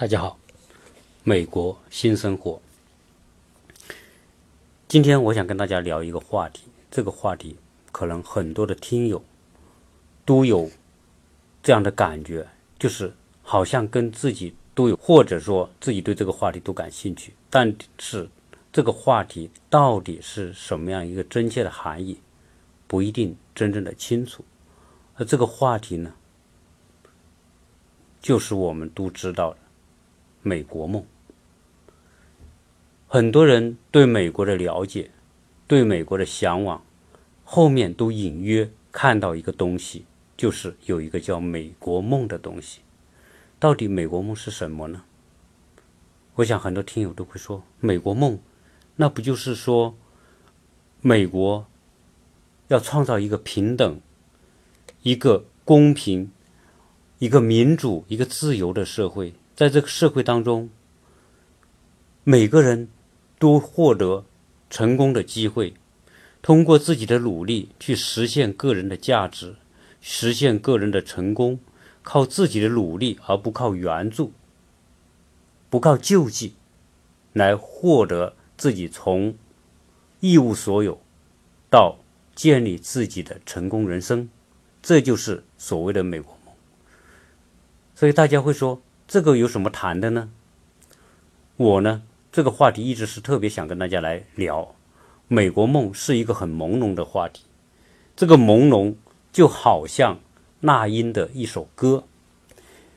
大家好，美国新生活。今天我想跟大家聊一个话题，这个话题可能很多的听友都有这样的感觉，就是好像跟自己都有，或者说自己对这个话题都感兴趣，但是这个话题到底是什么样一个真切的含义，不一定真正的清楚。而这个话题呢，就是我们都知道的。美国梦，很多人对美国的了解，对美国的向往，后面都隐约看到一个东西，就是有一个叫美国梦的东西。到底美国梦是什么呢？我想很多听友都会说，美国梦，那不就是说，美国要创造一个平等、一个公平、一个民主、一个自由的社会？在这个社会当中，每个人都获得成功的机会，通过自己的努力去实现个人的价值，实现个人的成功，靠自己的努力而不靠援助，不靠救济，来获得自己从一无所有到建立自己的成功人生，这就是所谓的美国梦。所以大家会说。这个有什么谈的呢？我呢，这个话题一直是特别想跟大家来聊。美国梦是一个很朦胧的话题，这个朦胧就好像那英的一首歌，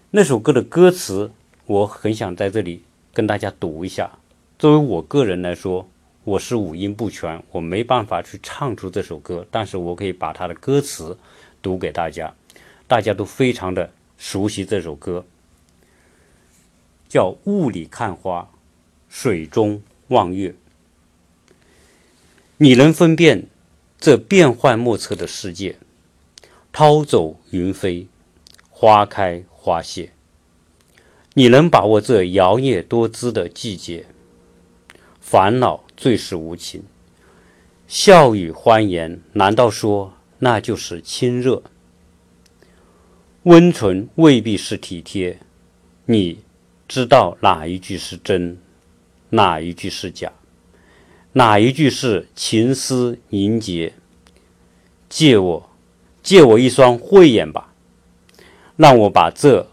那首歌的歌词我很想在这里跟大家读一下。作为我个人来说，我是五音不全，我没办法去唱出这首歌，但是我可以把它的歌词读给大家，大家都非常的熟悉这首歌。叫雾里看花，水中望月。你能分辨这变幻莫测的世界？涛走云飞，花开花谢。你能把握这摇曳多姿的季节？烦恼最是无情，笑语欢颜，难道说那就是亲热？温存未必是体贴，你。知道哪一句是真，哪一句是假，哪一句是情思凝结？借我，借我一双慧眼吧，让我把这，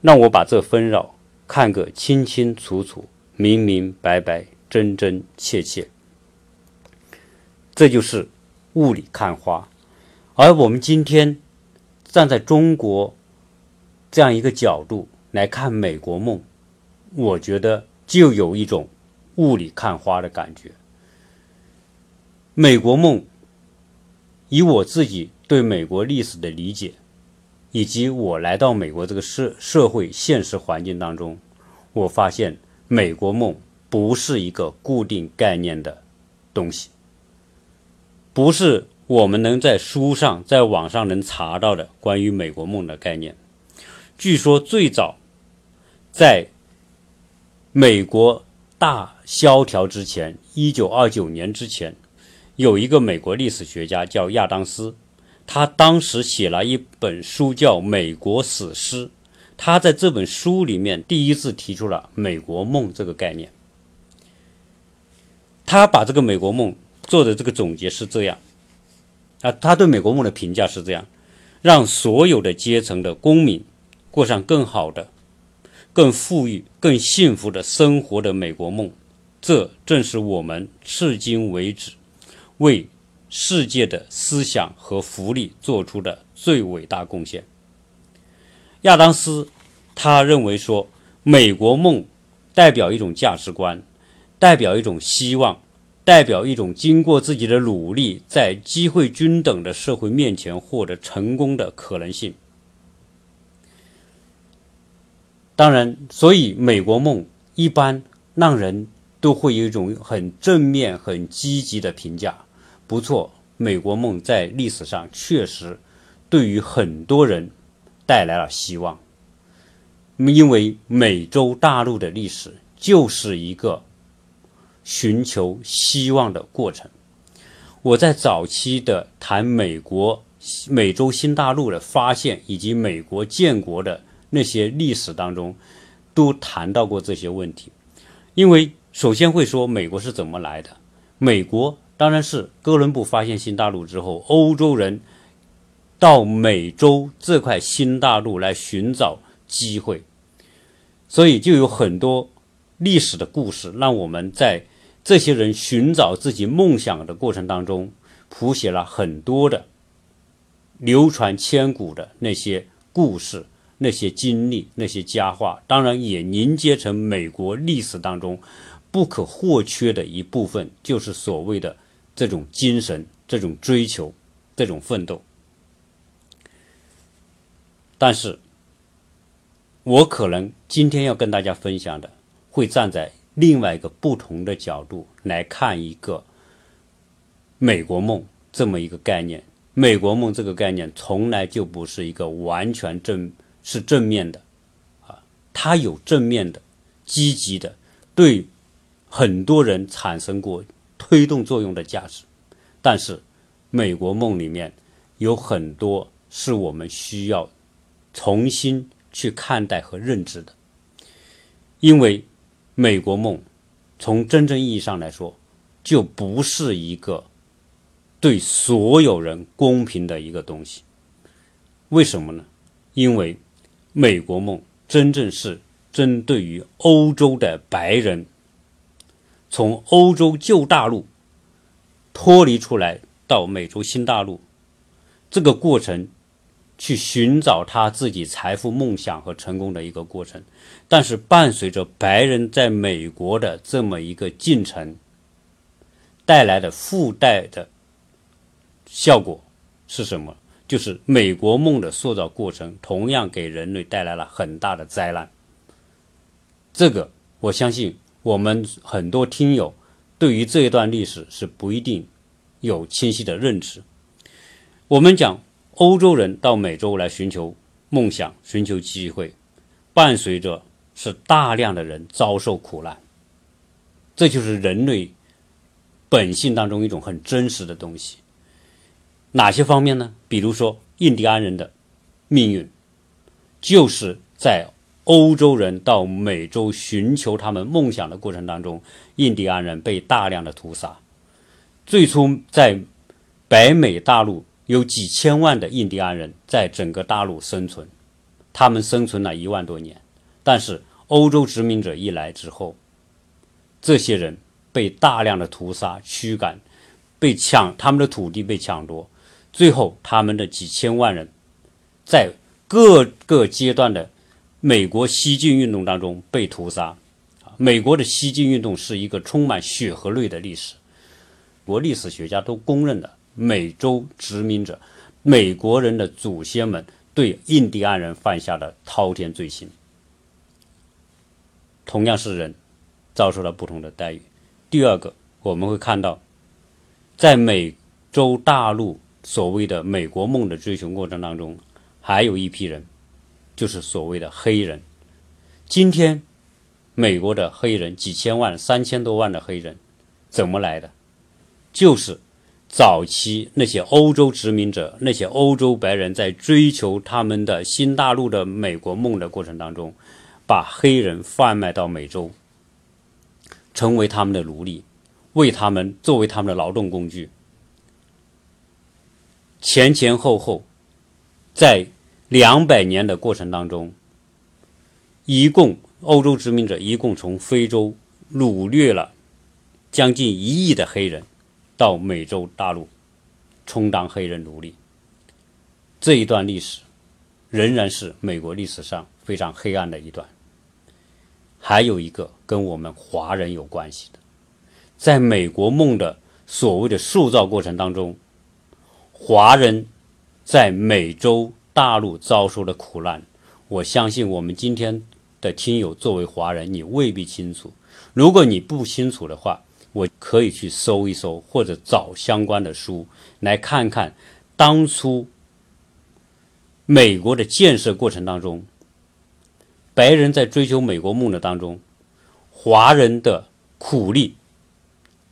让我把这纷扰看个清清楚楚、明明白白、真真切切。这就是雾里看花，而我们今天站在中国这样一个角度。来看美国梦，我觉得就有一种雾里看花的感觉。美国梦，以我自己对美国历史的理解，以及我来到美国这个社社会现实环境当中，我发现美国梦不是一个固定概念的东西，不是我们能在书上、在网上能查到的关于美国梦的概念。据说最早。在美国大萧条之前，一九二九年之前，有一个美国历史学家叫亚当斯，他当时写了一本书叫《美国史诗》，他在这本书里面第一次提出了“美国梦”这个概念。他把这个美国梦做的这个总结是这样，啊，他对美国梦的评价是这样：让所有的阶层的公民过上更好的。更富裕、更幸福的生活的美国梦，这正是我们至今为止为世界的思想和福利做出的最伟大贡献。亚当斯他认为说，美国梦代表一种价值观，代表一种希望，代表一种经过自己的努力，在机会均等的社会面前获得成功的可能性。当然，所以美国梦一般让人都会有一种很正面、很积极的评价。不错，美国梦在历史上确实对于很多人带来了希望。因为美洲大陆的历史就是一个寻求希望的过程。我在早期的谈美国、美洲新大陆的发现以及美国建国的。那些历史当中，都谈到过这些问题。因为首先会说美国是怎么来的？美国当然是哥伦布发现新大陆之后，欧洲人到美洲这块新大陆来寻找机会，所以就有很多历史的故事，让我们在这些人寻找自己梦想的过程当中，谱写了很多的流传千古的那些故事。那些经历、那些佳话，当然也凝结成美国历史当中不可或缺的一部分，就是所谓的这种精神、这种追求、这种奋斗。但是，我可能今天要跟大家分享的，会站在另外一个不同的角度来看一个美国梦这么一个概念。美国梦这个概念从来就不是一个完全正。是正面的，啊，它有正面的、积极的，对很多人产生过推动作用的价值。但是，美国梦里面有很多是我们需要重新去看待和认知的，因为美国梦从真正意义上来说，就不是一个对所有人公平的一个东西。为什么呢？因为。美国梦真正是针对于欧洲的白人，从欧洲旧大陆脱离出来到美洲新大陆这个过程，去寻找他自己财富、梦想和成功的一个过程。但是，伴随着白人在美国的这么一个进程，带来的附带的效果是什么？就是美国梦的塑造过程，同样给人类带来了很大的灾难。这个我相信，我们很多听友对于这一段历史是不一定有清晰的认知。我们讲欧洲人到美洲来寻求梦想、寻求机会，伴随着是大量的人遭受苦难。这就是人类本性当中一种很真实的东西。哪些方面呢？比如说，印第安人的命运，就是在欧洲人到美洲寻求他们梦想的过程当中，印第安人被大量的屠杀。最初在北美大陆有几千万的印第安人在整个大陆生存，他们生存了一万多年。但是欧洲殖民者一来之后，这些人被大量的屠杀、驱赶，被抢他们的土地被抢夺。最后，他们的几千万人，在各个阶段的美国西进运动当中被屠杀。美国的西进运动是一个充满血和泪的历史，国历史学家都公认的。美洲殖民者、美国人的祖先们对印第安人犯下的滔天罪行，同样是人，遭受了不同的待遇。第二个，我们会看到，在美洲大陆。所谓的美国梦的追求过程当中，还有一批人，就是所谓的黑人。今天，美国的黑人几千万、三千多万的黑人，怎么来的？就是早期那些欧洲殖民者、那些欧洲白人在追求他们的新大陆的美国梦的过程当中，把黑人贩卖到美洲，成为他们的奴隶，为他们作为他们的劳动工具。前前后后，在两百年的过程当中，一共欧洲殖民者一共从非洲掳掠了将近一亿的黑人到美洲大陆，充当黑人奴隶。这一段历史仍然是美国历史上非常黑暗的一段。还有一个跟我们华人有关系的，在美国梦的所谓的塑造过程当中。华人在美洲大陆遭受的苦难，我相信我们今天的听友作为华人，你未必清楚。如果你不清楚的话，我可以去搜一搜，或者找相关的书来看看当初美国的建设过程当中，白人在追求美国梦的当中，华人的苦力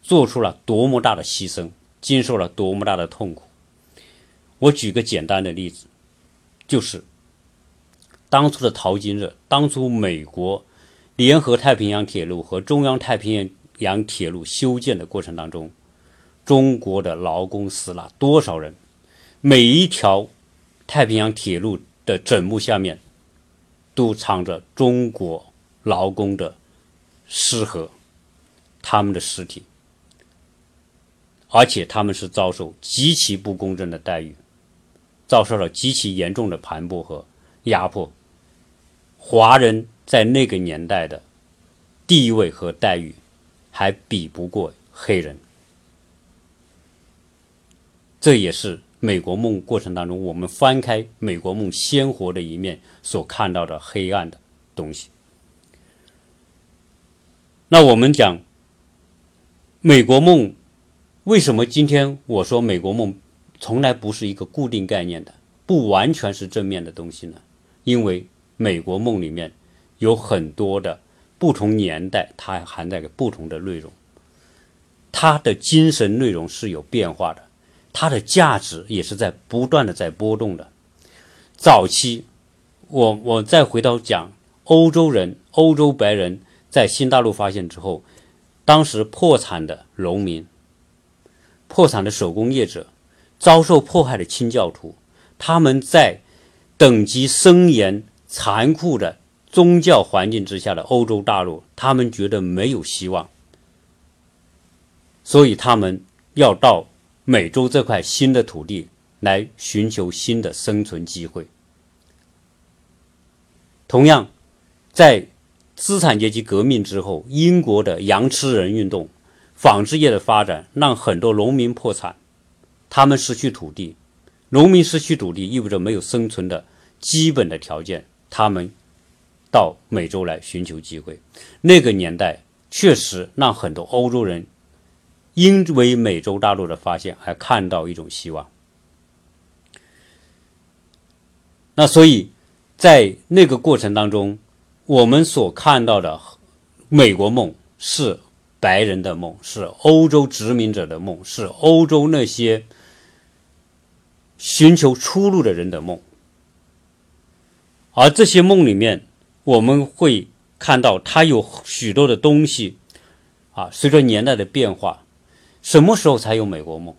做出了多么大的牺牲，经受了多么大的痛苦。我举个简单的例子，就是当初的淘金热，当初美国联合太平洋铁路和中央太平洋铁路修建的过程当中，中国的劳工死了多少人？每一条太平洋铁路的枕木下面，都藏着中国劳工的尸骸，他们的尸体，而且他们是遭受极其不公正的待遇，遭受了极其严重的盘剥和压迫。华人在那个年代的地位和待遇，还比不过黑人。这也是美国梦过程当中，我们翻开美国梦鲜活的一面所看到的黑暗的东西。那我们讲美国梦，为什么今天我说美国梦从来不是一个固定概念的，不完全是正面的东西呢？因为美国梦里面有很多的不同年代，它含在不同的内容，它的精神内容是有变化的，它的价值也是在不断的在波动的。早期，我我再回到讲欧洲人、欧洲白人在新大陆发现之后，当时破产的农民、破产的手工业者、遭受迫害的清教徒，他们在等级森严。残酷的宗教环境之下的欧洲大陆，他们觉得没有希望，所以他们要到美洲这块新的土地来寻求新的生存机会。同样，在资产阶级革命之后，英国的羊吃人运动、纺织业的发展，让很多农民破产，他们失去土地，农民失去土地意味着没有生存的基本的条件。他们到美洲来寻求机会，那个年代确实让很多欧洲人因为美洲大陆的发现而看到一种希望。那所以在那个过程当中，我们所看到的美国梦是白人的梦，是欧洲殖民者的梦，是欧洲那些寻求出路的人的梦。而这些梦里面，我们会看到它有许多的东西，啊，随着年代的变化，什么时候才有美国梦？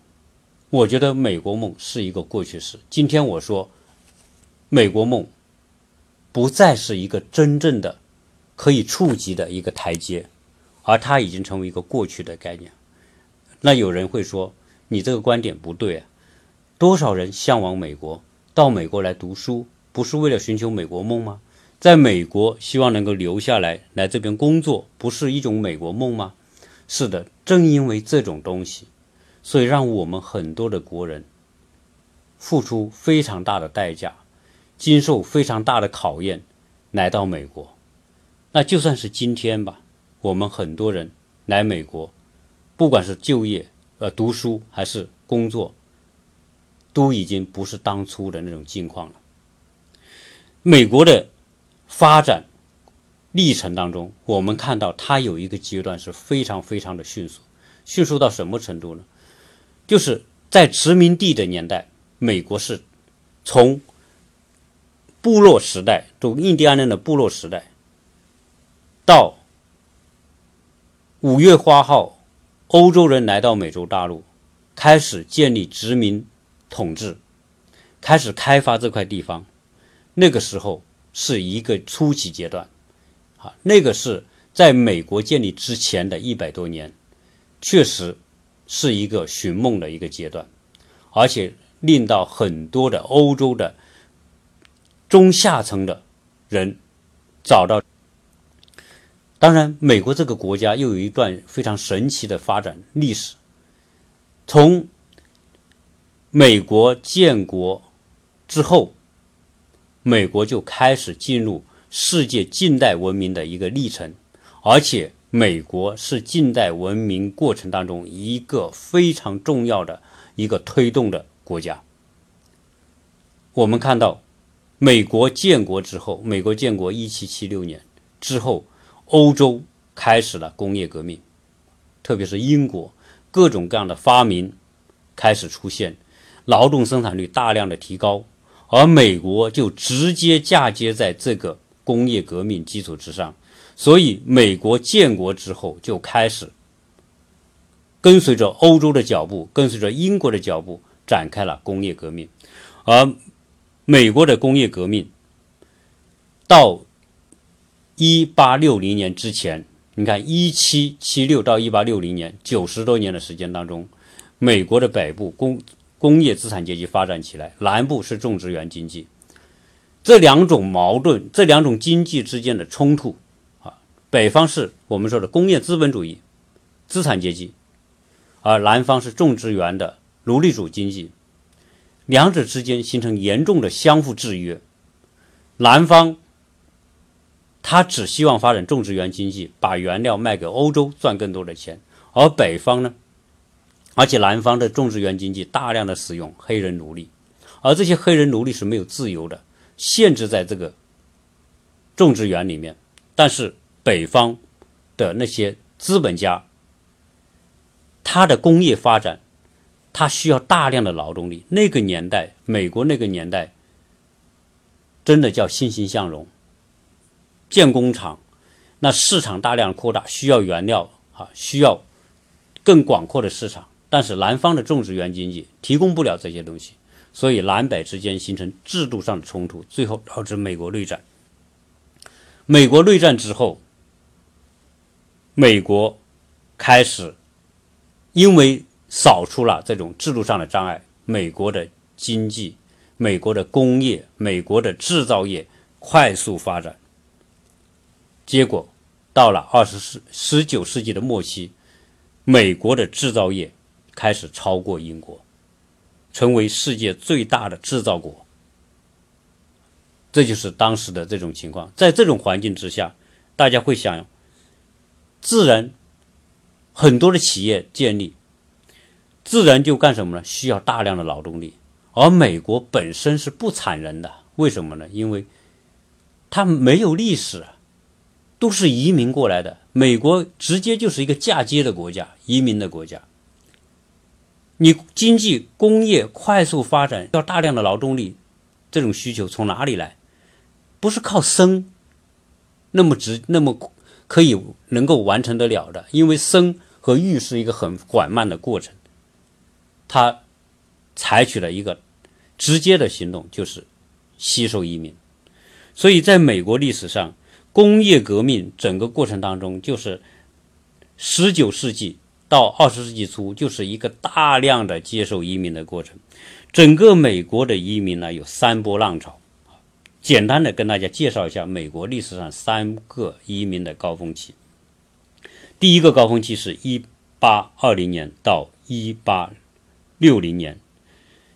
我觉得美国梦是一个过去式。今天我说，美国梦不再是一个真正的可以触及的一个台阶，而它已经成为一个过去的概念。那有人会说，你这个观点不对啊！多少人向往美国，到美国来读书？不是为了寻求美国梦吗？在美国希望能够留下来，来这边工作，不是一种美国梦吗？是的，正因为这种东西，所以让我们很多的国人付出非常大的代价，经受非常大的考验，来到美国。那就算是今天吧，我们很多人来美国，不管是就业、呃读书还是工作，都已经不是当初的那种境况了。美国的发展历程当中，我们看到它有一个阶段是非常非常的迅速，迅速到什么程度呢？就是在殖民地的年代，美国是从部落时代，就印第安人的部落时代，到五月花号，欧洲人来到美洲大陆，开始建立殖民统治，开始开发这块地方。那个时候是一个初期阶段，啊，那个是在美国建立之前的一百多年，确实是一个寻梦的一个阶段，而且令到很多的欧洲的中下层的人找到。当然，美国这个国家又有一段非常神奇的发展历史，从美国建国之后。美国就开始进入世界近代文明的一个历程，而且美国是近代文明过程当中一个非常重要的一个推动的国家。我们看到，美国建国之后，美国建国一七七六年之后，欧洲开始了工业革命，特别是英国，各种各样的发明开始出现，劳动生产率大量的提高。而美国就直接嫁接在这个工业革命基础之上，所以美国建国之后就开始跟随着欧洲的脚步，跟随着英国的脚步，展开了工业革命。而美国的工业革命到一八六零年之前，你看一七七六到一八六零年九十多年的时间当中，美国的北部工工业资产阶级发展起来，南部是种植园经济。这两种矛盾，这两种经济之间的冲突，啊，北方是我们说的工业资本主义资产阶级，而南方是种植园的奴隶主经济，两者之间形成严重的相互制约。南方他只希望发展种植园经济，把原料卖给欧洲赚更多的钱，而北方呢，而且南方的种植园经济大量的使用黑人奴隶，而这些黑人奴隶是没有自由的。限制在这个种植园里面，但是北方的那些资本家，他的工业发展，他需要大量的劳动力。那个年代，美国那个年代，真的叫欣欣向荣。建工厂，那市场大量扩大，需要原料啊，需要更广阔的市场。但是南方的种植园经济提供不了这些东西。所以南北之间形成制度上的冲突，最后导致美国内战。美国内战之后，美国开始因为扫除了这种制度上的障碍，美国的经济、美国的工业、美国的制造业快速发展。结果到了二十世十九世纪的末期，美国的制造业开始超过英国。成为世界最大的制造国，这就是当时的这种情况。在这种环境之下，大家会想，自然很多的企业建立，自然就干什么呢？需要大量的劳动力。而美国本身是不产人的，为什么呢？因为它没有历史，都是移民过来的。美国直接就是一个嫁接的国家，移民的国家。你经济工业快速发展，要大量的劳动力，这种需求从哪里来？不是靠生那么直那么可以能够完成得了的，因为生和育是一个很缓慢的过程。他采取了一个直接的行动，就是吸收移民。所以，在美国历史上，工业革命整个过程当中，就是十九世纪。到二十世纪初，就是一个大量的接受移民的过程。整个美国的移民呢，有三波浪潮。简单的跟大家介绍一下美国历史上三个移民的高峰期。第一个高峰期是一八二零年到一八六零年，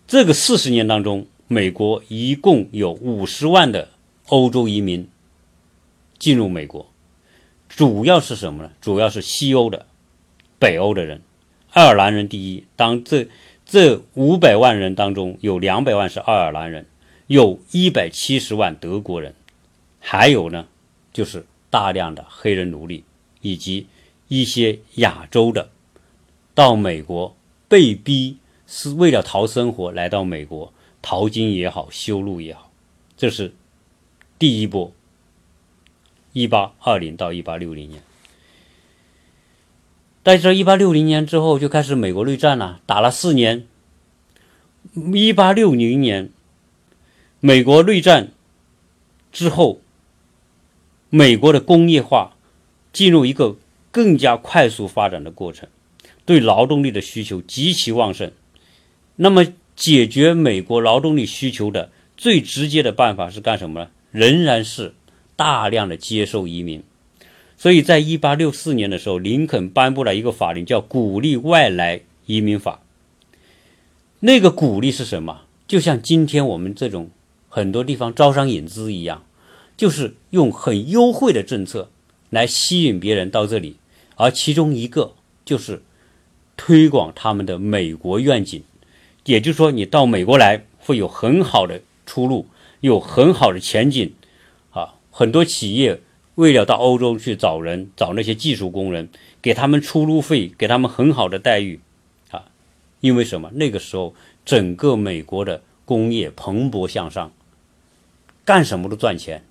这个四十年当中，美国一共有五十万的欧洲移民进入美国，主要是什么呢？主要是西欧的。北欧的人，爱尔兰人第一。当这这五百万人当中，有两百万是爱尔兰人，有一百七十万德国人，还有呢，就是大量的黑人奴隶，以及一些亚洲的，到美国被逼是为了讨生活来到美国淘金也好，修路也好，这是第一波。一八二零到一八六零年。在这一八六零年之后就开始美国内战了，打了四年。一八六零年，美国内战之后，美国的工业化进入一个更加快速发展的过程，对劳动力的需求极其旺盛。那么，解决美国劳动力需求的最直接的办法是干什么呢？仍然是大量的接受移民。所以在一八六四年的时候，林肯颁布了一个法令，叫《鼓励外来移民法》。那个鼓励是什么？就像今天我们这种很多地方招商引资一样，就是用很优惠的政策来吸引别人到这里。而其中一个就是推广他们的美国愿景，也就是说，你到美国来会有很好的出路，有很好的前景。啊，很多企业。为了到欧洲去找人，找那些技术工人，给他们出路费，给他们很好的待遇，啊，因为什么？那个时候整个美国的工业蓬勃向上，干什么都赚钱，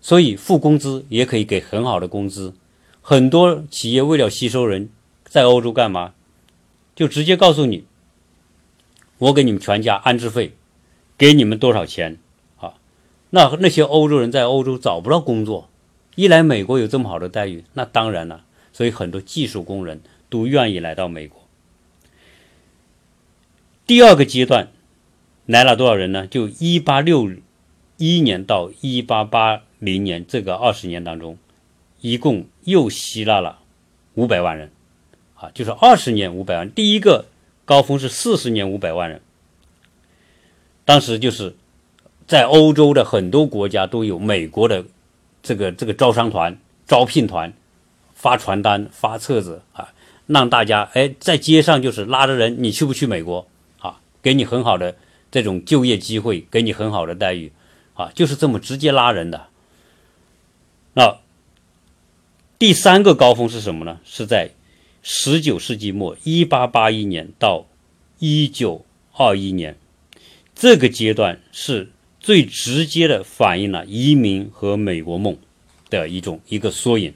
所以付工资也可以给很好的工资。很多企业为了吸收人，在欧洲干嘛？就直接告诉你，我给你们全家安置费，给你们多少钱？那那些欧洲人在欧洲找不到工作，一来美国有这么好的待遇，那当然了。所以很多技术工人都愿意来到美国。第二个阶段来了多少人呢？就一八六一年到一八八零年这个二十年当中，一共又吸纳了五百万人。啊就是二十年五百万，第一个高峰是四十年五百万人。当时就是在欧洲的很多国家都有美国的这个这个招商团、招聘团发传单、发册子啊，让大家哎在街上就是拉着人，你去不去美国啊？给你很好的这种就业机会，给你很好的待遇啊，就是这么直接拉人的。那第三个高峰是什么呢？是在。十九世纪末，一八八一年到一九二一年，这个阶段是最直接的反映了移民和美国梦的一种一个缩影。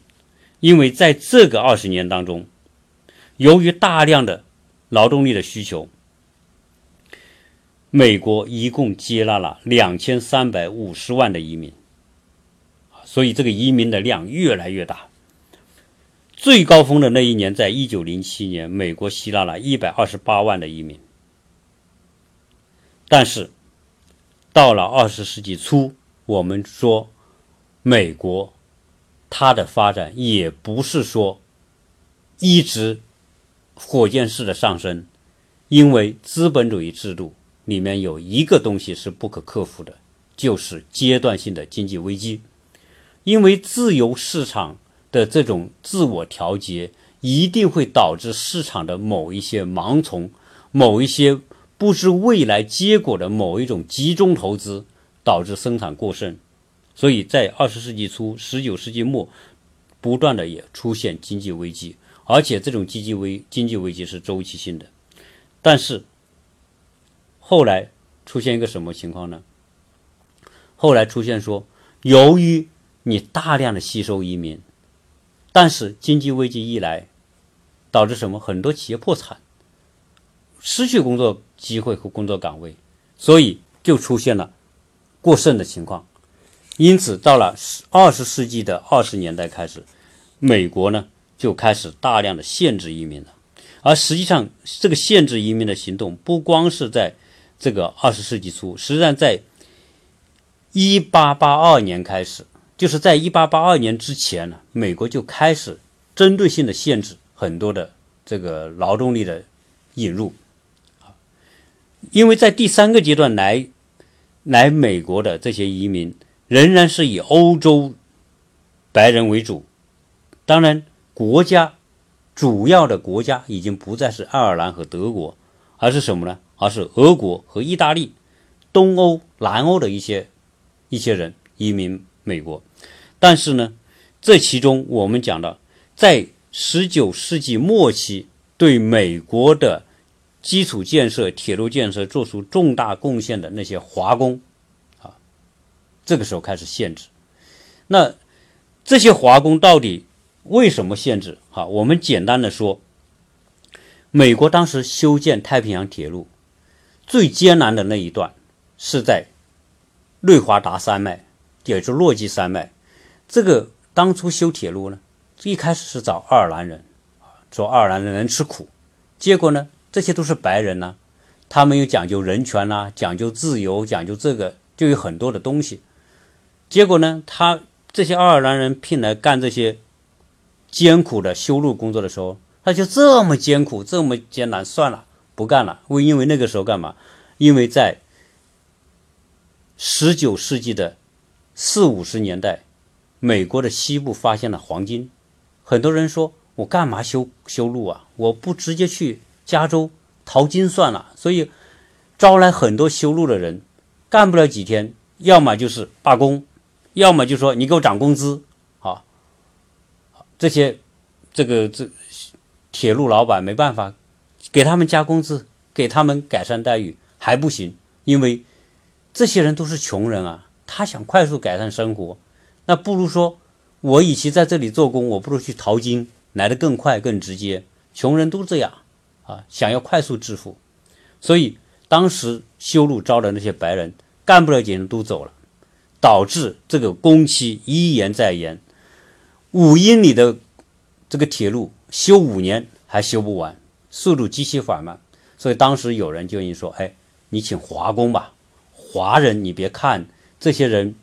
因为在这个二十年当中，由于大量的劳动力的需求，美国一共接纳了两千三百五十万的移民，所以这个移民的量越来越大。最高峰的那一年，在一九零七年，美国吸纳了一百二十八万的移民。但是，到了二十世纪初，我们说，美国它的发展也不是说一直火箭式的上升，因为资本主义制度里面有一个东西是不可克服的，就是阶段性的经济危机，因为自由市场。的这种自我调节，一定会导致市场的某一些盲从，某一些不知未来结果的某一种集中投资，导致生产过剩。所以在二十世纪初、十九世纪末，不断的也出现经济危机，而且这种经济危经济危机是周期性的。但是后来出现一个什么情况呢？后来出现说，由于你大量的吸收移民。但是经济危机一来，导致什么？很多企业破产，失去工作机会和工作岗位，所以就出现了过剩的情况。因此，到了二十世纪的二十年代开始，美国呢就开始大量的限制移民了。而实际上，这个限制移民的行动不光是在这个二十世纪初，实际上在一八八二年开始。就是在一八八二年之前呢，美国就开始针对性的限制很多的这个劳动力的引入，因为在第三个阶段来来美国的这些移民仍然是以欧洲白人为主，当然国家主要的国家已经不再是爱尔兰和德国，而是什么呢？而是俄国和意大利，东欧、南欧的一些一些人移民。美国，但是呢，这其中我们讲到，在十九世纪末期对美国的基础建设、铁路建设做出重大贡献的那些华工，啊，这个时候开始限制。那这些华工到底为什么限制？哈，我们简单的说，美国当时修建太平洋铁路最艰难的那一段是在内华达山脉。也就是落基山脉，这个当初修铁路呢，一开始是找爱尔兰人，说爱尔兰人能吃苦，结果呢，这些都是白人呢，他们又讲究人权呐，讲究自由，讲究这个，就有很多的东西，结果呢，他这些爱尔兰人聘来干这些艰苦的修路工作的时候，他就这么艰苦，这么艰难，算了，不干了。为因为那个时候干嘛？因为在十九世纪的。四五十年代，美国的西部发现了黄金，很多人说：“我干嘛修修路啊？我不直接去加州淘金算了。”所以招来很多修路的人，干不了几天，要么就是罢工，要么就说你给我涨工资。好，这些这个这铁路老板没办法，给他们加工资，给他们改善待遇还不行，因为这些人都是穷人啊。他想快速改善生活，那不如说，我与其在这里做工，我不如去淘金，来的更快更直接。穷人都这样啊，想要快速致富，所以当时修路招的那些白人干不了几年都走了，导致这个工期一延再延，五英里的这个铁路修五年还修不完，速度极其缓慢。所以当时有人就说：“哎，你请华工吧，华人你别看这些人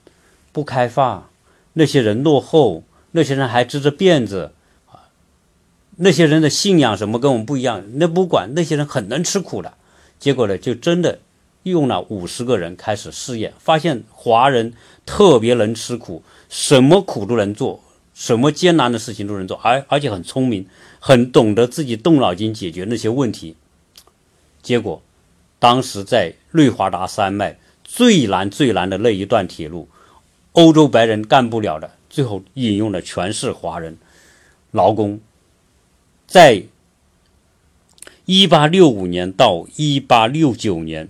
不开发，那些人落后，那些人还织着辫子，那些人的信仰什么跟我们不一样，那不管那些人很能吃苦的。结果呢，就真的用了五十个人开始试验，发现华人特别能吃苦，什么苦都能做，什么艰难的事情都能做，而而且很聪明，很懂得自己动脑筋解决那些问题。”结果，当时在内华达山脉最难最难的那一段铁路，欧洲白人干不了的，最后引用的全是华人劳工。在一八六五年到一八六九年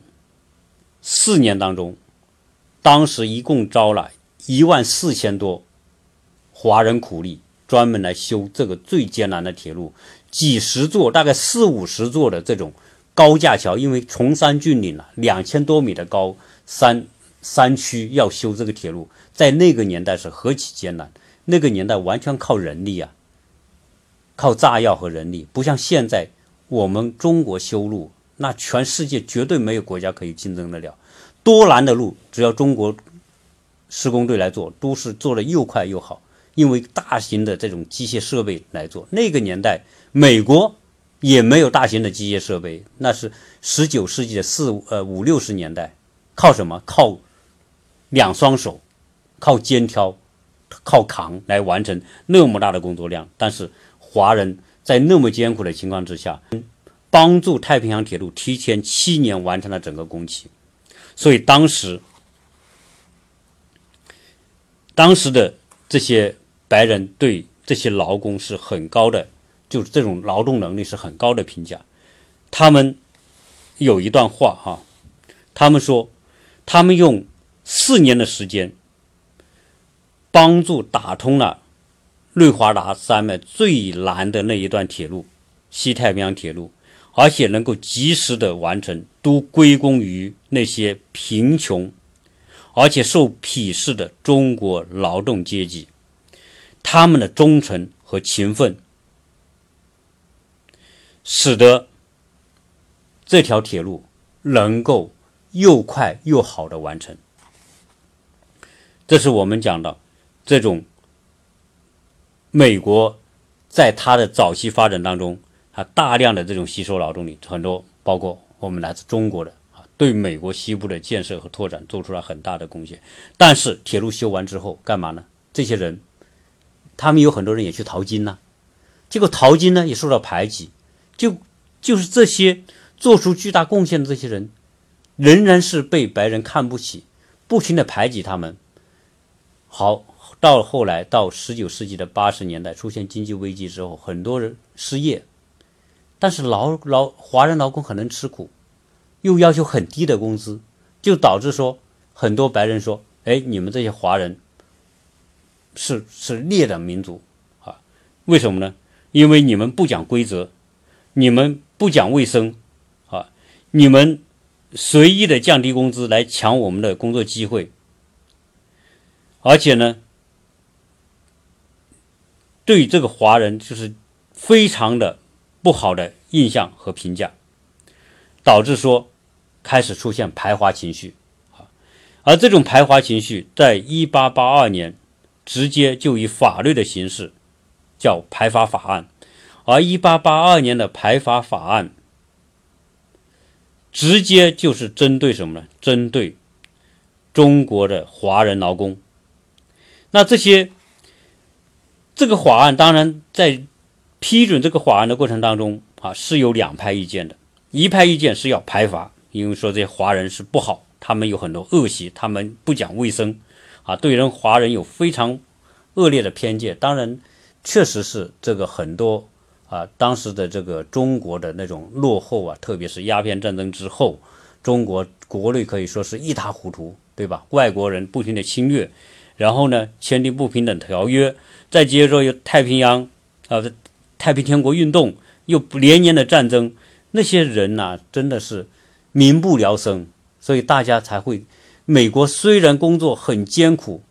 四年当中，当时一共招了一万四千多华人苦力，专门来修这个最艰难的铁路，几十座，大概四五十座的这种。高架桥，因为崇山峻岭了，两千多米的高山山区要修这个铁路，在那个年代是何其艰难。那个年代完全靠人力啊，靠炸药和人力，不像现在我们中国修路，那全世界绝对没有国家可以竞争得了。多难的路，只要中国施工队来做，都是做的又快又好，因为大型的这种机械设备来做。那个年代，美国。也没有大型的机械设备，那是十九世纪的四呃五六十年代，靠什么？靠两双手，靠肩挑，靠扛来完成那么大的工作量。但是华人在那么艰苦的情况之下，帮助太平洋铁路提前七年完成了整个工期。所以当时，当时的这些白人对这些劳工是很高的。就是这种劳动能力是很高的评价。他们有一段话哈，他们说，他们用四年的时间，帮助打通了内华达山脉最难的那一段铁路——西太平洋铁路，而且能够及时的完成，都归功于那些贫穷而且受鄙视的中国劳动阶级，他们的忠诚和勤奋。使得这条铁路能够又快又好的完成，这是我们讲的这种美国在它的早期发展当中，它大量的这种吸收劳动力，很多包括我们来自中国的啊，对美国西部的建设和拓展做出了很大的贡献。但是铁路修完之后干嘛呢？这些人他们有很多人也去淘金呢，结果淘金呢也受到排挤。就就是这些做出巨大贡献的这些人，仍然是被白人看不起，不停的排挤他们。好，到后来到十九世纪的八十年代出现经济危机之后，很多人失业，但是劳劳华人劳工很能吃苦，又要求很低的工资，就导致说很多白人说：“哎，你们这些华人是是劣等民族啊？为什么呢？因为你们不讲规则。”你们不讲卫生，啊，你们随意的降低工资来抢我们的工作机会，而且呢，对这个华人就是非常的不好的印象和评价，导致说开始出现排华情绪，啊，而这种排华情绪在一八八二年直接就以法律的形式叫排华法案。而一八八二年的排华法案，直接就是针对什么呢？针对中国的华人劳工。那这些这个法案，当然在批准这个法案的过程当中啊，是有两派意见的。一派意见是要排华，因为说这些华人是不好，他们有很多恶习，他们不讲卫生，啊，对人华人有非常恶劣的偏见。当然，确实是这个很多。啊，当时的这个中国的那种落后啊，特别是鸦片战争之后，中国国内可以说是一塌糊涂，对吧？外国人不停的侵略，然后呢签订不平等条约，再接着又太平洋啊太平天国运动，又连年的战争，那些人呐真的是民不聊生，所以大家才会。美国虽然工作很艰苦，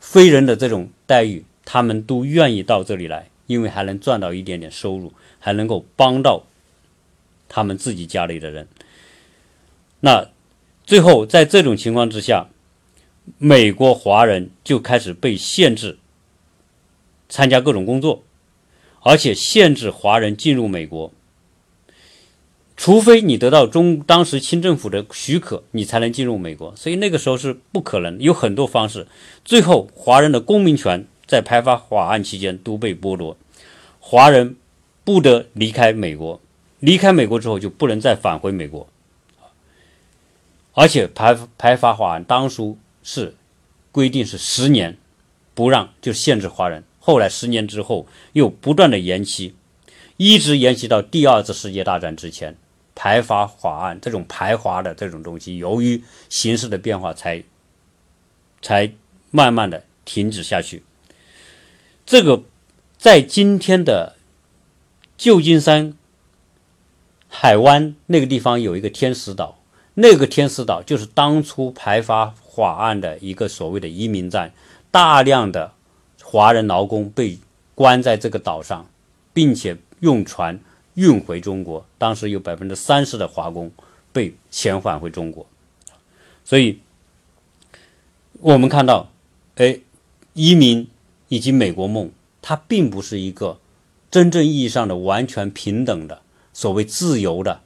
非人的这种待遇，他们都愿意到这里来，因为还能赚到一点点收入，还能够帮到他们自己家里的人。那最后在这种情况之下，美国华人就开始被限制参加各种工作，而且限制华人进入美国。除非你得到中当时清政府的许可，你才能进入美国。所以那个时候是不可能，有很多方式。最后，华人的公民权在排华法案期间都被剥夺，华人不得离开美国。离开美国之后，就不能再返回美国。而且排排华法案当初是规定是十年，不让就限制华人。后来十年之后又不断的延期，一直延期到第二次世界大战之前。排华法案这种排华的这种东西，由于形势的变化，才才慢慢的停止下去。这个在今天的旧金山海湾那个地方有一个天使岛，那个天使岛就是当初排华法案的一个所谓的移民站，大量的华人劳工被关在这个岛上，并且用船。运回中国，当时有百分之三十的华工被遣返回中国，所以我们看到，哎，移民以及美国梦，它并不是一个真正意义上的完全平等的、所谓自由的、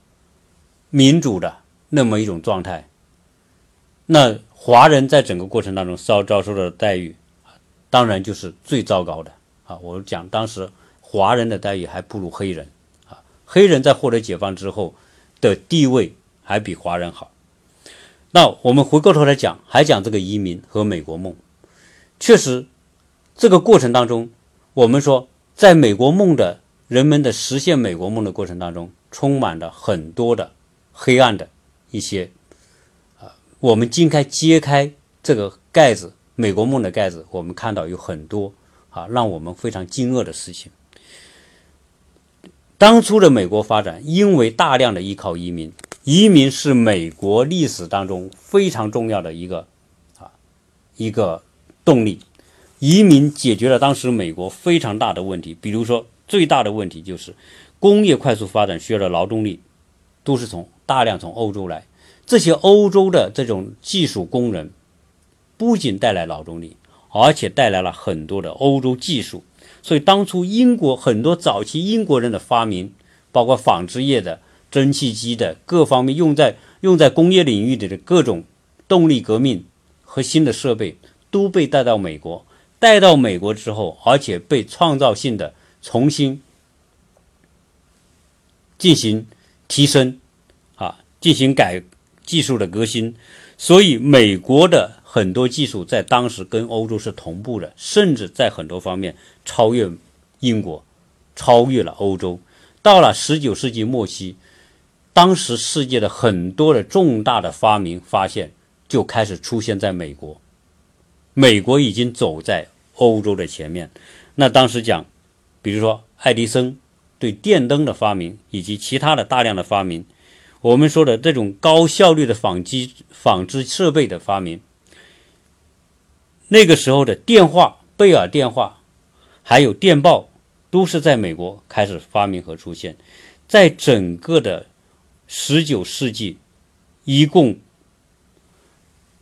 民主的那么一种状态。那华人在整个过程当中遭遭受的待遇，当然就是最糟糕的啊！我讲当时华人的待遇还不如黑人啊。黑人在获得解放之后的地位还比华人好。那我们回过头来讲，还讲这个移民和美国梦。确实，这个过程当中，我们说，在美国梦的人们的实现美国梦的过程当中，充满了很多的黑暗的一些啊。我们今开揭开这个盖子，美国梦的盖子，我们看到有很多啊，让我们非常惊愕的事情。当初的美国发展，因为大量的依靠移民，移民是美国历史当中非常重要的一个啊一个动力。移民解决了当时美国非常大的问题，比如说最大的问题就是工业快速发展需要的劳动力都是从大量从欧洲来，这些欧洲的这种技术工人不仅带来劳动力，而且带来了很多的欧洲技术。所以当初英国很多早期英国人的发明，包括纺织业的、蒸汽机的各方面用在用在工业领域里的各种动力革命和新的设备，都被带到美国。带到美国之后，而且被创造性的重新进行提升，进行改技术的革新。所以美国的。很多技术在当时跟欧洲是同步的，甚至在很多方面超越英国，超越了欧洲。到了十九世纪末期，当时世界的很多的重大的发明发现就开始出现在美国，美国已经走在欧洲的前面。那当时讲，比如说爱迪生对电灯的发明以及其他的大量的发明，我们说的这种高效率的纺机纺织设备的发明。那个时候的电话、贝尔电话，还有电报，都是在美国开始发明和出现。在整个的十九世纪，一共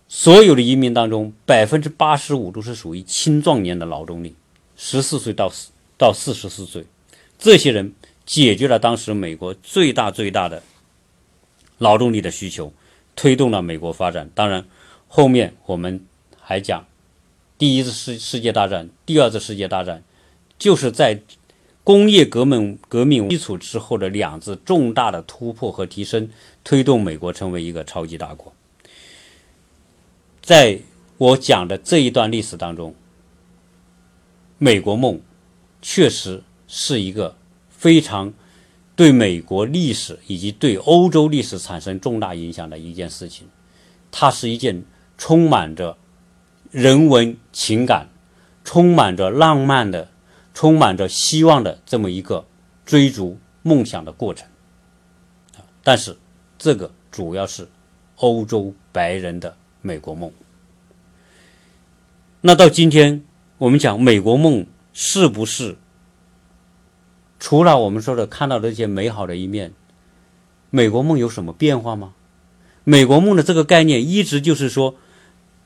所有的移民当中，百分之八十五都是属于青壮年的劳动力，十四岁到四到四十四岁。这些人解决了当时美国最大最大的劳动力的需求，推动了美国发展。当然，后面我们还讲。第一次世世界大战，第二次世界大战，就是在工业革命革命基础之后的两次重大的突破和提升，推动美国成为一个超级大国。在我讲的这一段历史当中，美国梦确实是一个非常对美国历史以及对欧洲历史产生重大影响的一件事情，它是一件充满着。人文情感、充满着浪漫的、充满着希望的这么一个追逐梦想的过程。但是，这个主要是欧洲白人的美国梦。那到今天，我们讲美国梦是不是除了我们说的看到的这些美好的一面，美国梦有什么变化吗？美国梦的这个概念一直就是说。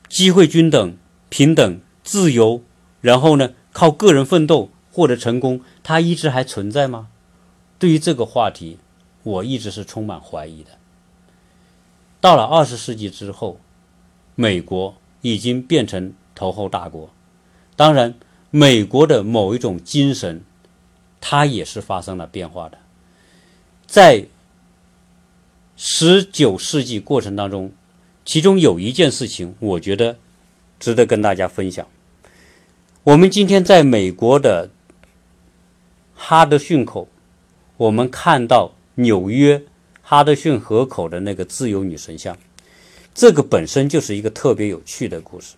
机会均等、平等、自由，然后呢，靠个人奋斗获得成功，它一直还存在吗？对于这个话题，我一直是充满怀疑的。到了二十世纪之后，美国已经变成头号大国，当然，美国的某一种精神，它也是发生了变化的。在十九世纪过程当中。其中有一件事情，我觉得值得跟大家分享。我们今天在美国的哈德逊口，我们看到纽约哈德逊河口的那个自由女神像，这个本身就是一个特别有趣的故事。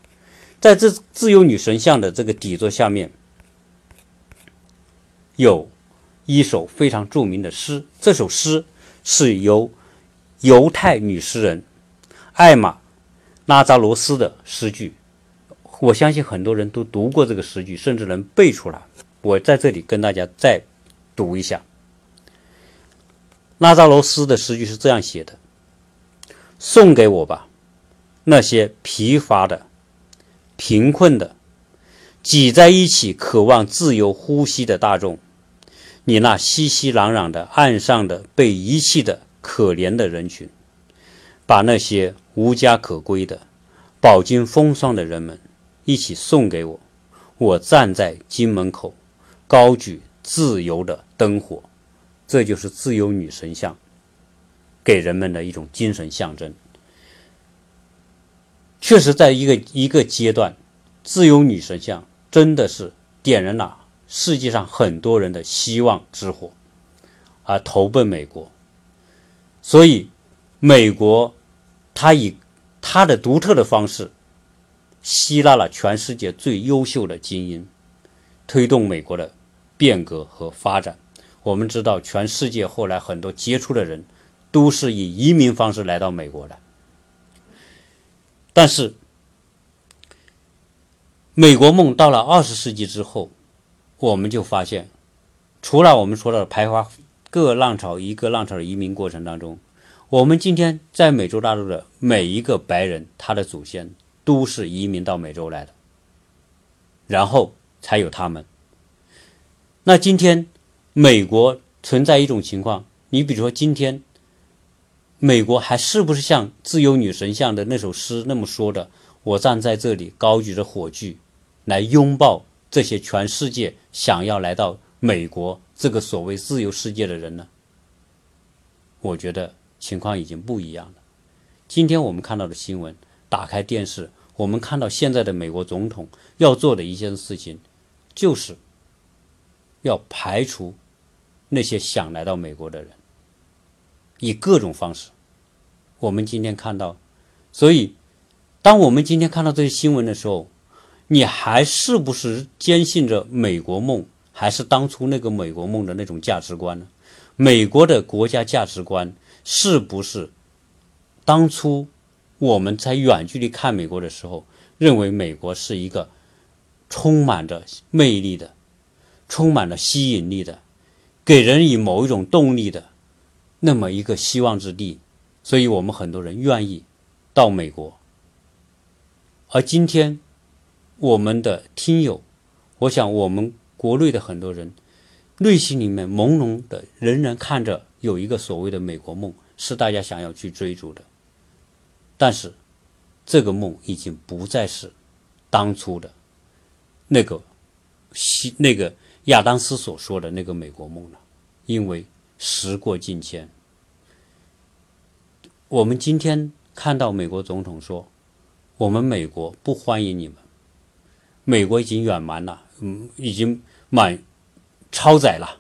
在这自由女神像的这个底座下面，有一首非常著名的诗，这首诗是由犹太女诗人。艾玛·拉扎罗斯的诗句，我相信很多人都读过这个诗句，甚至能背出来。我在这里跟大家再读一下。拉扎罗斯的诗句是这样写的：“送给我吧，那些疲乏的、贫困的、挤在一起渴望自由呼吸的大众，你那熙熙攘攘的岸上的被遗弃的可怜的人群。”把那些无家可归的、饱经风霜的人们一起送给我。我站在金门口，高举自由的灯火，这就是自由女神像给人们的一种精神象征。确实，在一个一个阶段，自由女神像真的是点燃了世界上很多人的希望之火，而投奔美国。所以，美国。他以他的独特的方式吸纳了全世界最优秀的精英，推动美国的变革和发展。我们知道，全世界后来很多杰出的人都是以移民方式来到美国的。但是，美国梦到了二十世纪之后，我们就发现，除了我们说的排华各浪潮一个浪潮的移民过程当中。我们今天在美洲大陆的每一个白人，他的祖先都是移民到美洲来的，然后才有他们。那今天美国存在一种情况，你比如说今天美国还是不是像自由女神像的那首诗那么说的？我站在这里，高举着火炬，来拥抱这些全世界想要来到美国这个所谓自由世界的人呢？我觉得。情况已经不一样了。今天我们看到的新闻，打开电视，我们看到现在的美国总统要做的一件事情，就是要排除那些想来到美国的人，以各种方式。我们今天看到，所以当我们今天看到这些新闻的时候，你还是不是坚信着美国梦，还是当初那个美国梦的那种价值观呢？美国的国家价值观。是不是当初我们在远距离看美国的时候，认为美国是一个充满着魅力的、充满了吸引力的、给人以某一种动力的那么一个希望之地？所以我们很多人愿意到美国。而今天我们的听友，我想我们国内的很多人内心里面朦胧的，仍然看着。有一个所谓的美国梦是大家想要去追逐的，但是这个梦已经不再是当初的那个西那个亚当斯所说的那个美国梦了，因为时过境迁。我们今天看到美国总统说：“我们美国不欢迎你们，美国已经远满了，嗯，已经满超载了，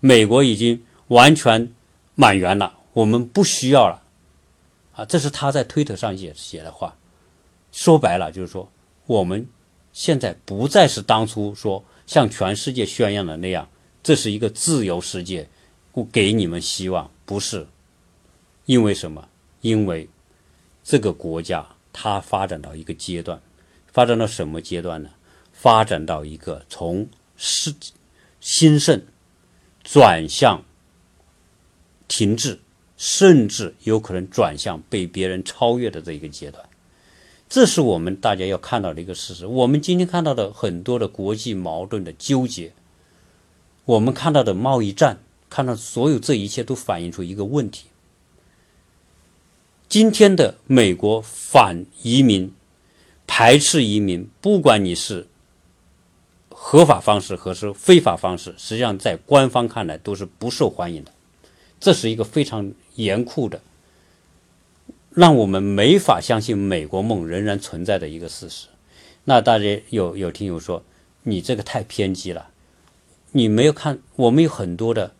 美国已经完全。”满员了，我们不需要了，啊，这是他在推特上写写的话，说白了就是说，我们现在不再是当初说向全世界宣扬的那样，这是一个自由世界，我给你们希望，不是。因为什么？因为这个国家它发展到一个阶段，发展到什么阶段呢？发展到一个从是兴盛转向停滞，甚至有可能转向被别人超越的这一个阶段。这是我们大家要看到的一个事实。我们今天看到的很多的国际矛盾的纠结，我们看到的贸易战，看到所有这一切都反映出一个问题。今天的美国反移民、排斥移民，不管你是合法方式还是非法方式，实际上在官方看来都是不受欢迎的。这是一个非常严酷的。让我们没法相信美国梦仍然存在的一个事实。那大家有有听友说，你这个太偏激了，你没有看我们有很多的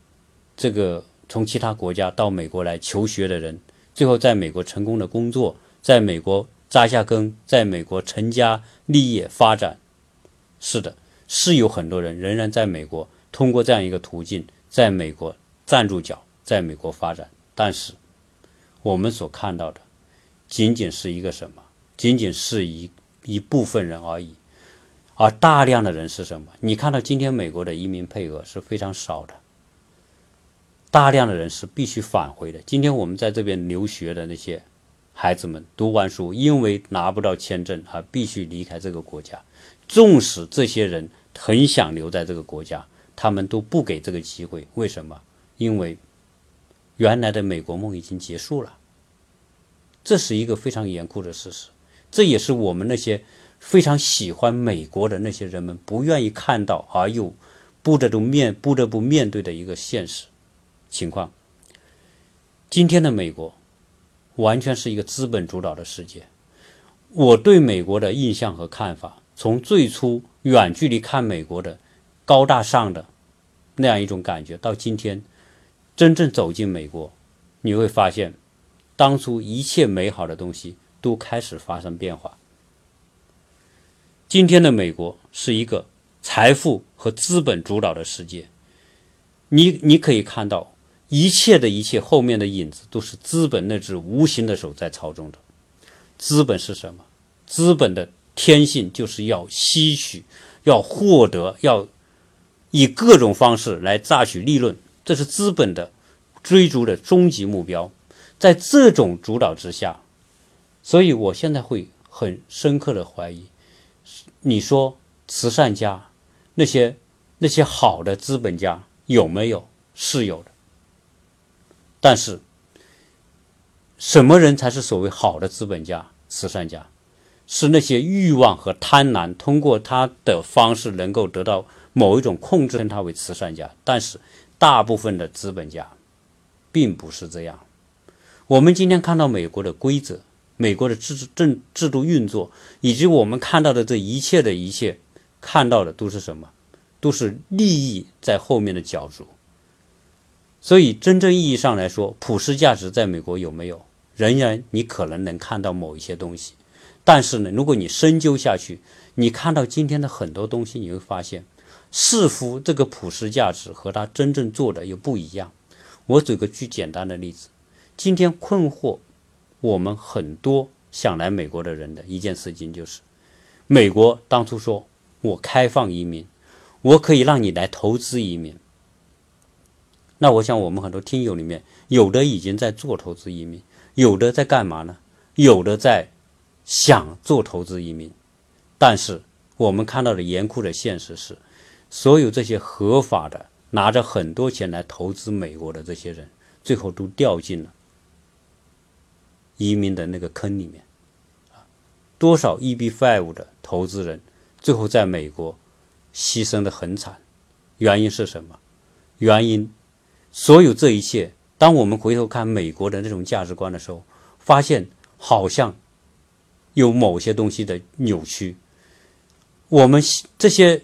这个从其他国家到美国来求学的人，最后在美国成功的工作，在美国扎下根，在美国成家立业发展。是的，是有很多人仍然在美国通过这样一个途径，在美国站住脚，在美国发展。但是我们所看到的。仅仅是一个什么？仅仅是一一部分人而已，而大量的人是什么？你看到今天美国的移民配额是非常少的，大量的人是必须返回的。今天我们在这边留学的那些孩子们，读完书因为拿不到签证而必须离开这个国家，纵使这些人很想留在这个国家，他们都不给这个机会。为什么？因为原来的美国梦已经结束了。这是一个非常严酷的事实，这也是我们那些非常喜欢美国的那些人们不愿意看到而又不得不面不得不面对的一个现实情况。今天的美国完全是一个资本主导的世界。我对美国的印象和看法，从最初远距离看美国的高大上的那样一种感觉，到今天真正走进美国，你会发现。当初一切美好的东西都开始发生变化。今天的美国是一个财富和资本主导的世界，你你可以看到一切的一切后面的影子都是资本那只无形的手在操纵着。资本是什么？资本的天性就是要吸取、要获得、要以各种方式来榨取利润，这是资本的追逐的终极目标。在这种主导之下，所以我现在会很深刻的怀疑，你说慈善家那些那些好的资本家有没有？是有的。但是，什么人才是所谓好的资本家、慈善家？是那些欲望和贪婪通过他的方式能够得到某一种控制，称他为慈善家。但是，大部分的资本家并不是这样。我们今天看到美国的规则、美国的制政制度运作，以及我们看到的这一切的一切，看到的都是什么？都是利益在后面的角逐。所以，真正意义上来说，普世价值在美国有没有？仍然你可能能看到某一些东西，但是呢，如果你深究下去，你看到今天的很多东西，你会发现，似乎这个普世价值和他真正做的又不一样。我举个最简单的例子。今天困惑我们很多想来美国的人的一件事情就是，美国当初说我开放移民，我可以让你来投资移民。那我想我们很多听友里面，有的已经在做投资移民，有的在干嘛呢？有的在想做投资移民，但是我们看到的严酷的现实是，所有这些合法的拿着很多钱来投资美国的这些人，最后都掉进了。移民的那个坑里面，多少 EB five 的投资人最后在美国牺牲的很惨，原因是什么？原因，所有这一切，当我们回头看美国的那种价值观的时候，发现好像有某些东西的扭曲。我们这些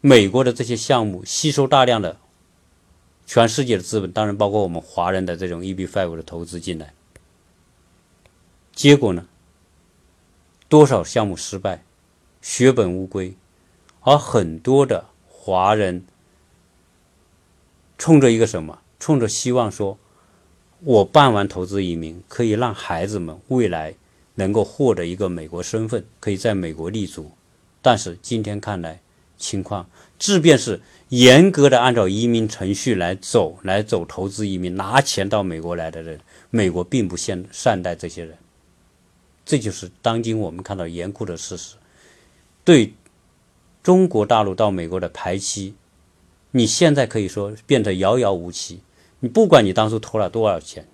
美国的这些项目吸收大量的全世界的资本，当然包括我们华人的这种 EB five 的投资进来。结果呢？多少项目失败，血本无归，而很多的华人冲着一个什么？冲着希望说，我办完投资移民，可以让孩子们未来能够获得一个美国身份，可以在美国立足。但是今天看来，情况即便是严格的按照移民程序来走，来走投资移民拿钱到美国来的人，美国并不善善待这些人。这就是当今我们看到严酷的事实。对中国大陆到美国的排期，你现在可以说变得遥遥无期。你不管你当初投了多少钱，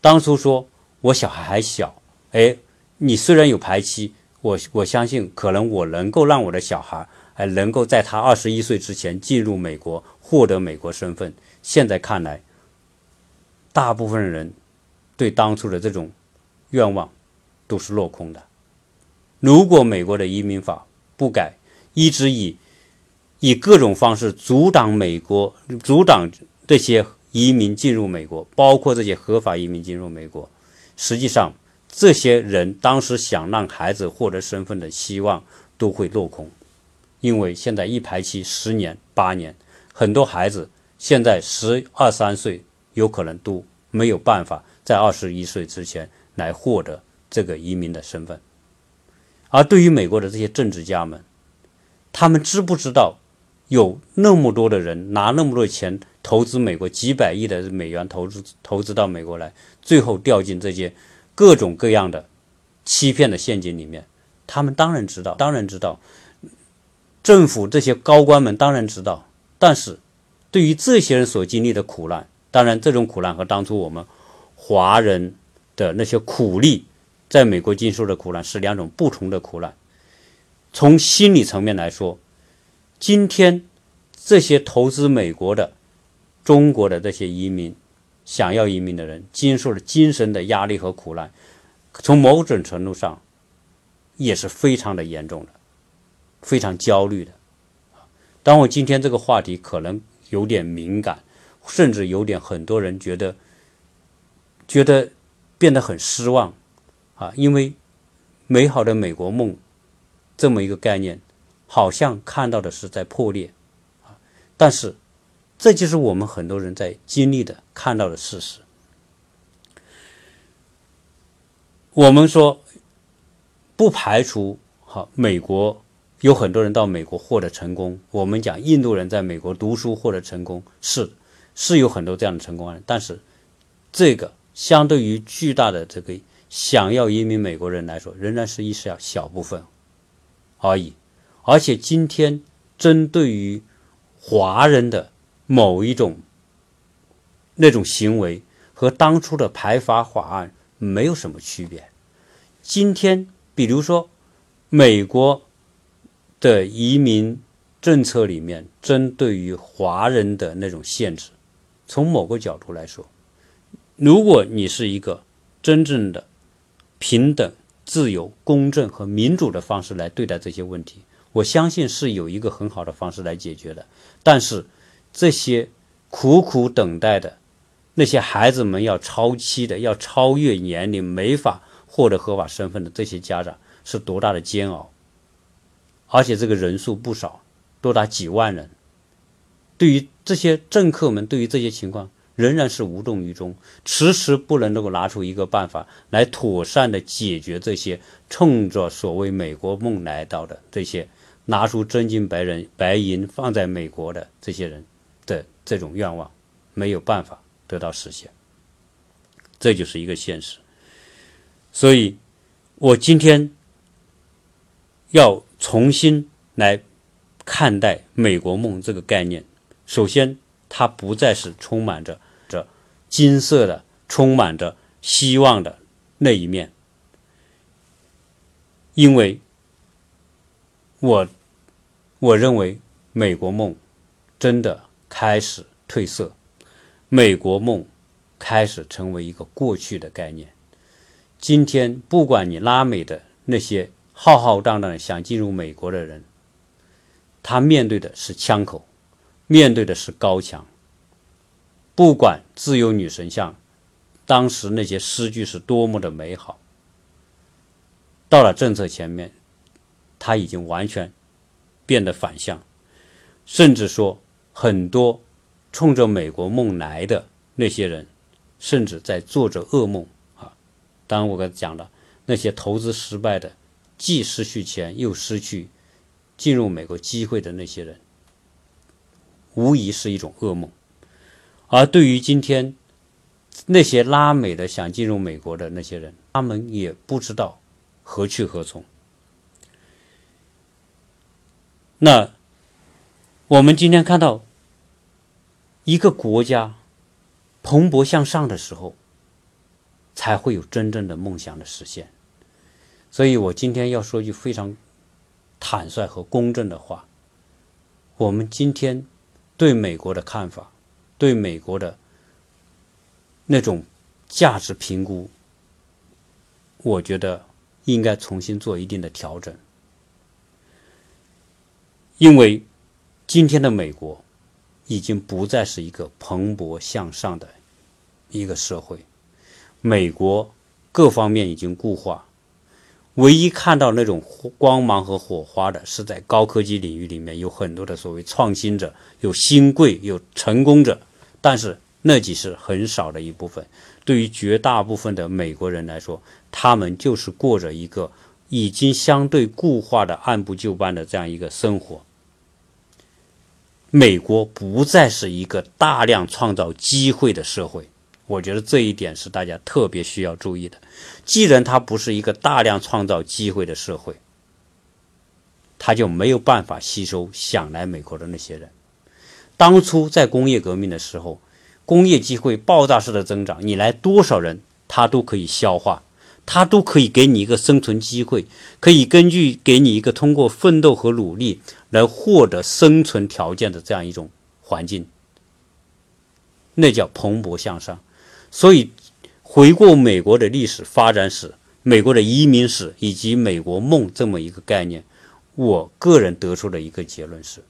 当初说我小孩还小，哎，你虽然有排期，我我相信可能我能够让我的小孩还能够在他二十一岁之前进入美国，获得美国身份。现在看来，大部分人对当初的这种愿望都是落空的。如果美国的移民法不改，一直以以各种方式阻挡美国、阻挡这些移民进入美国，包括这些合法移民进入美国，实际上这些人当时想让孩子获得身份的希望都会落空，因为现在一排期十年、八年，很多孩子现在十二三岁，有可能都没有办法在二十一岁之前来获得这个移民的身份。而对于美国的这些政治家们，他们知不知道有那么多的人拿那么多钱投资美国几百亿的美元投资投资到美国来，最后掉进这些各种各样的欺骗的陷阱里面？他们当然知道，当然知道，政府这些高官们当然知道。但是，对于这些人所经历的苦难，当然这种苦难和当初我们华人的那些苦力。在美国经受的苦难是两种不同的苦难。从心理层面来说，今天这些投资美国的、中国的这些移民，想要移民的人，经受了精神的压力和苦难，从某种程度上也是非常的严重的，非常焦虑的。当我今天这个话题可能有点敏感，甚至有点很多人觉得觉得变得很失望。啊，因为美好的美国梦这么一个概念，好像看到的是在破裂啊，但是这就是我们很多人在经历的、看到的事实。我们说不排除哈，美国有很多人到美国获得成功。我们讲印度人在美国读书获得成功，是是有很多这样的成功案例，但是这个相对于巨大的这个。想要移民美国人来说，仍然是一小小部分而已。而且今天针对于华人的某一种那种行为，和当初的排华法案没有什么区别。今天，比如说美国的移民政策里面，针对于华人的那种限制，从某个角度来说，如果你是一个真正的。平等、自由、公正和民主的方式来对待这些问题，我相信是有一个很好的方式来解决的。但是，这些苦苦等待的那些孩子们要超期的、要超越年龄没法获得合法身份的这些家长，是多大的煎熬！而且这个人数不少，多达几万人。对于这些政客们，对于这些情况。仍然是无动于衷，迟迟不能能够拿出一个办法来妥善的解决这些冲着所谓美国梦来到的这些拿出真金白人白银放在美国的这些人的这种愿望，没有办法得到实现，这就是一个现实。所以，我今天要重新来看待美国梦这个概念，首先。它不再是充满着着金色的、充满着希望的那一面，因为我我认为美国梦真的开始褪色，美国梦开始成为一个过去的概念。今天，不管你拉美的那些浩浩荡荡想进入美国的人，他面对的是枪口。面对的是高墙，不管自由女神像，当时那些诗句是多么的美好，到了政策前面，它已经完全变得反向，甚至说很多冲着美国梦来的那些人，甚至在做着噩梦啊！当然，我刚才讲了，那些投资失败的，既失去钱又失去进入美国机会的那些人，无疑是一种噩梦。而对于今天那些拉美的想进入美国的那些人，他们也不知道何去何从。那我们今天看到一个国家蓬勃向上的时候，才会有真正的梦想的实现。所以我今天要说句非常坦率和公正的话：我们今天对美国的看法，对美国的那种价值评估，我觉得应该重新做一定的调整。因为今天的美国已经不再是一个蓬勃向上的一个社会，美国各方面已经固化，唯一看到那种光芒和火花的是在高科技领域里面有很多的所谓创新者，有新贵，有成功者，但是那只是很少的一部分。对于绝大部分的美国人来说，他们就是过着一个已经相对固化的按部就班的这样一个生活。美国不再是一个大量创造机会的社会，我觉得这一点是大家特别需要注意的。既然它不是一个大量创造机会的社会，它就没有办法吸收想来美国的那些人。当初在工业革命的时候，工业机会爆炸式的增长，你来多少人，它都可以消化。他都可以给你一个生存机会，可以根据给你一个通过奋斗和努力来获得生存条件的这样一种环境，那叫蓬勃向上。所以，回顾美国的历史发展史、美国的移民史以及美国梦这么一个概念，我个人得出的一个结论是：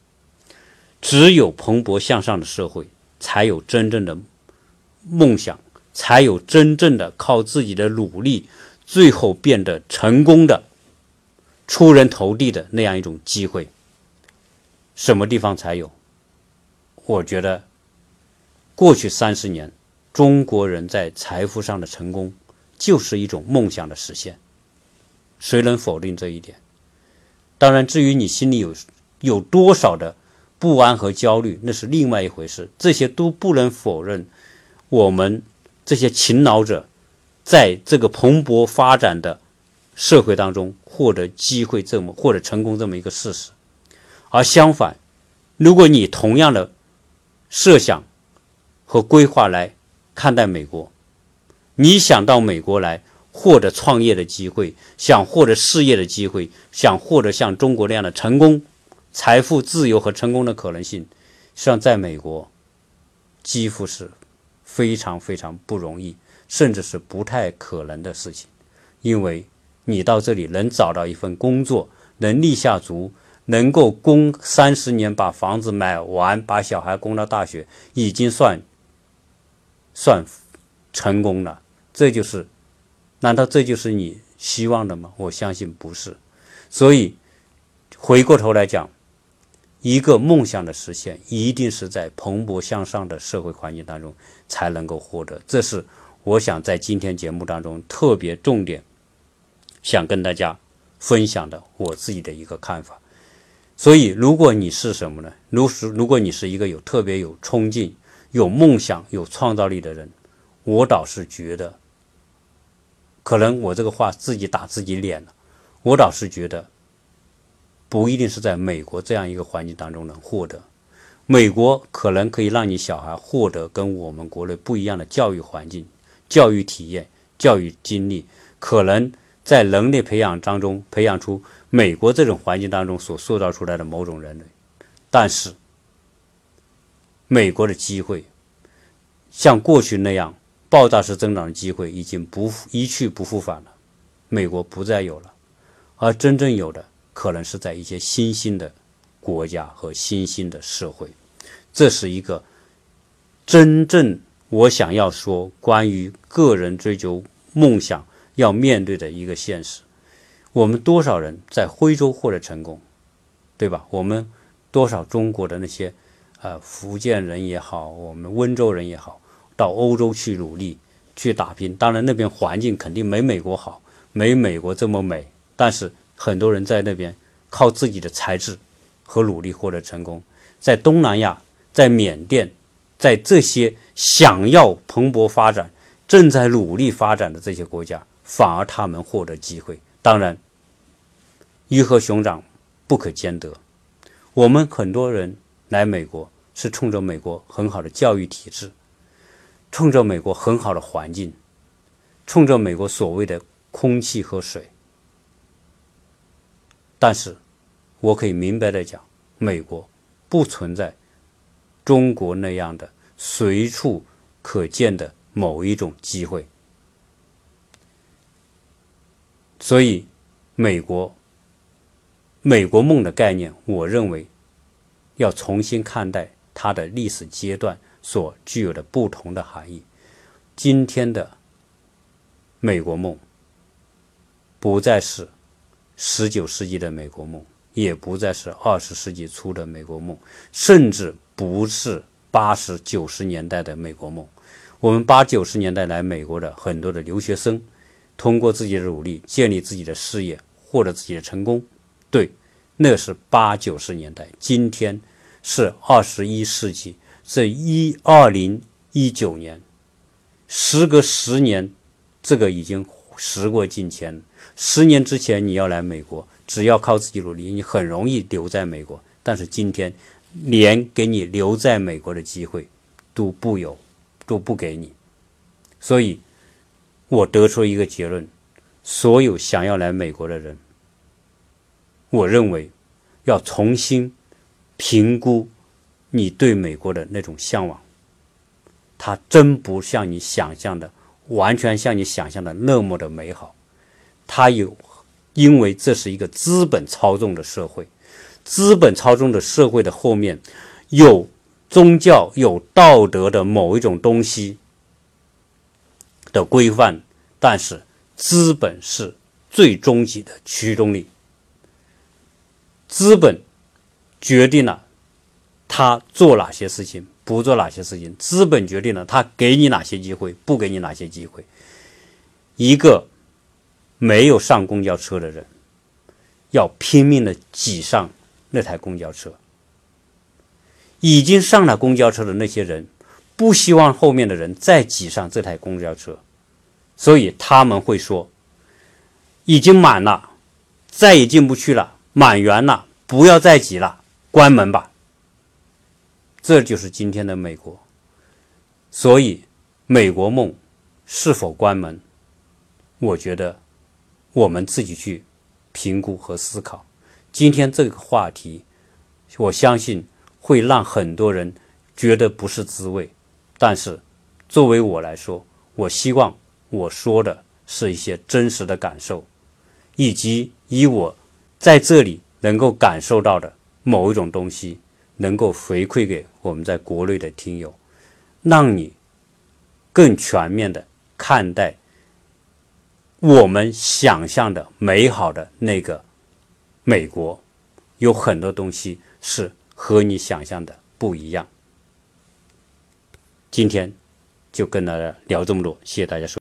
只有蓬勃向上的社会，才有真正的梦想。才有真正的靠自己的努力，最后变得成功的、出人头地的那样一种机会。什么地方才有？我觉得，过去三十年，中国人在财富上的成功，就是一种梦想的实现。谁能否定这一点？当然，至于你心里有有多少的不安和焦虑，那是另外一回事。这些都不能否认我们。这些勤劳者，在这个蓬勃发展的社会当中获得机会，这么或者成功这么一个事实。而相反，如果你同样的设想和规划来看待美国，你想到美国来获得创业的机会，想获得事业的机会，想获得像中国那样的成功、财富、自由和成功的可能性，实际上在美国几乎是。非常非常不容易，甚至是不太可能的事情，因为你到这里能找到一份工作，能立下足，能够供三十年把房子买完，把小孩供到大学，已经算算成功了。这就是，难道这就是你希望的吗？我相信不是。所以回过头来讲。一个梦想的实现，一定是在蓬勃向上的社会环境当中才能够获得。这是我想在今天节目当中特别重点想跟大家分享的我自己的一个看法。所以，如果你是什么呢？如是，如果你是一个有特别有冲劲、有梦想、有创造力的人，我倒是觉得，可能我这个话自己打自己脸了。我倒是觉得。不一定是在美国这样一个环境当中能获得，美国可能可以让你小孩获得跟我们国内不一样的教育环境、教育体验、教育经历，可能在能力培养当中培养出美国这种环境当中所塑造出来的某种人类。但是，美国的机会像过去那样爆炸式增长的机会已经不一去不复返了，美国不再有了，而真正有的。可能是在一些新兴的国家和新兴的社会，这是一个真正我想要说关于个人追求梦想要面对的一个现实。我们多少人在徽州获得成功，对吧？我们多少中国的那些，呃，福建人也好，我们温州人也好，到欧洲去努力去打拼。当然那边环境肯定没美国好，没美国这么美。但是很多人在那边靠自己的才智和努力获得成功。在东南亚，在缅甸，在这些想要蓬勃发展、正在努力发展的这些国家，反而他们获得机会。当然，鱼和熊掌不可兼得。我们很多人来美国是冲着美国很好的教育体制，冲着美国很好的环境，冲着美国所谓的空气和水。但是，我可以明白的讲，美国。不存在中国那样的随处可见的某一种机会，所以美国美国梦的概念，我认为要重新看待它的历史阶段所具有的不同的含义。今天的美国梦不再是十九世纪的美国梦。也不再是二十世纪初的美国梦，甚至不是八十九十年代的美国梦。我们八九十年代来美国的很多的留学生，通过自己的努力建立自己的事业，获得自己的成功。对，那是八九十年代。今天是二十一世纪，这一二零一九年，时隔十年，这个已经时过境迁。十年之前你要来美国。只要靠自己努力，你很容易留在美国。但是今天，连给你留在美国的机会都不有，都不给你。所以，我得出一个结论：所有想要来美国的人，我认为要重新评估你对美国的那种向往。它真不像你想象的，完全像你想象的那么的美好。它有。因为这是一个资本操纵的社会，资本操纵的社会的后面有宗教、有道德的某一种东西的规范，但是资本是最终极的驱动力，资本决定了他做哪些事情，不做哪些事情，资本决定了他给你哪些机会，不给你哪些机会，一个。没有上公交车的人，要拼命的挤上那台公交车。已经上了公交车的那些人，不希望后面的人再挤上这台公交车，所以他们会说：“已经满了，再也进不去了，满员了，不要再挤了，关门吧。”这就是今天的美国。所以，美国梦是否关门？我觉得。我们自己去评估和思考。今天这个话题，我相信会让很多人觉得不是滋味。但是，作为我来说，我希望我说的是一些真实的感受，以及以我在这里能够感受到的某一种东西，能够回馈给我们在国内的听友，让你更全面的看待。我们想象的美好的那个美国，有很多东西是和你想象的不一样。今天就跟大家聊这么多，谢谢大家收。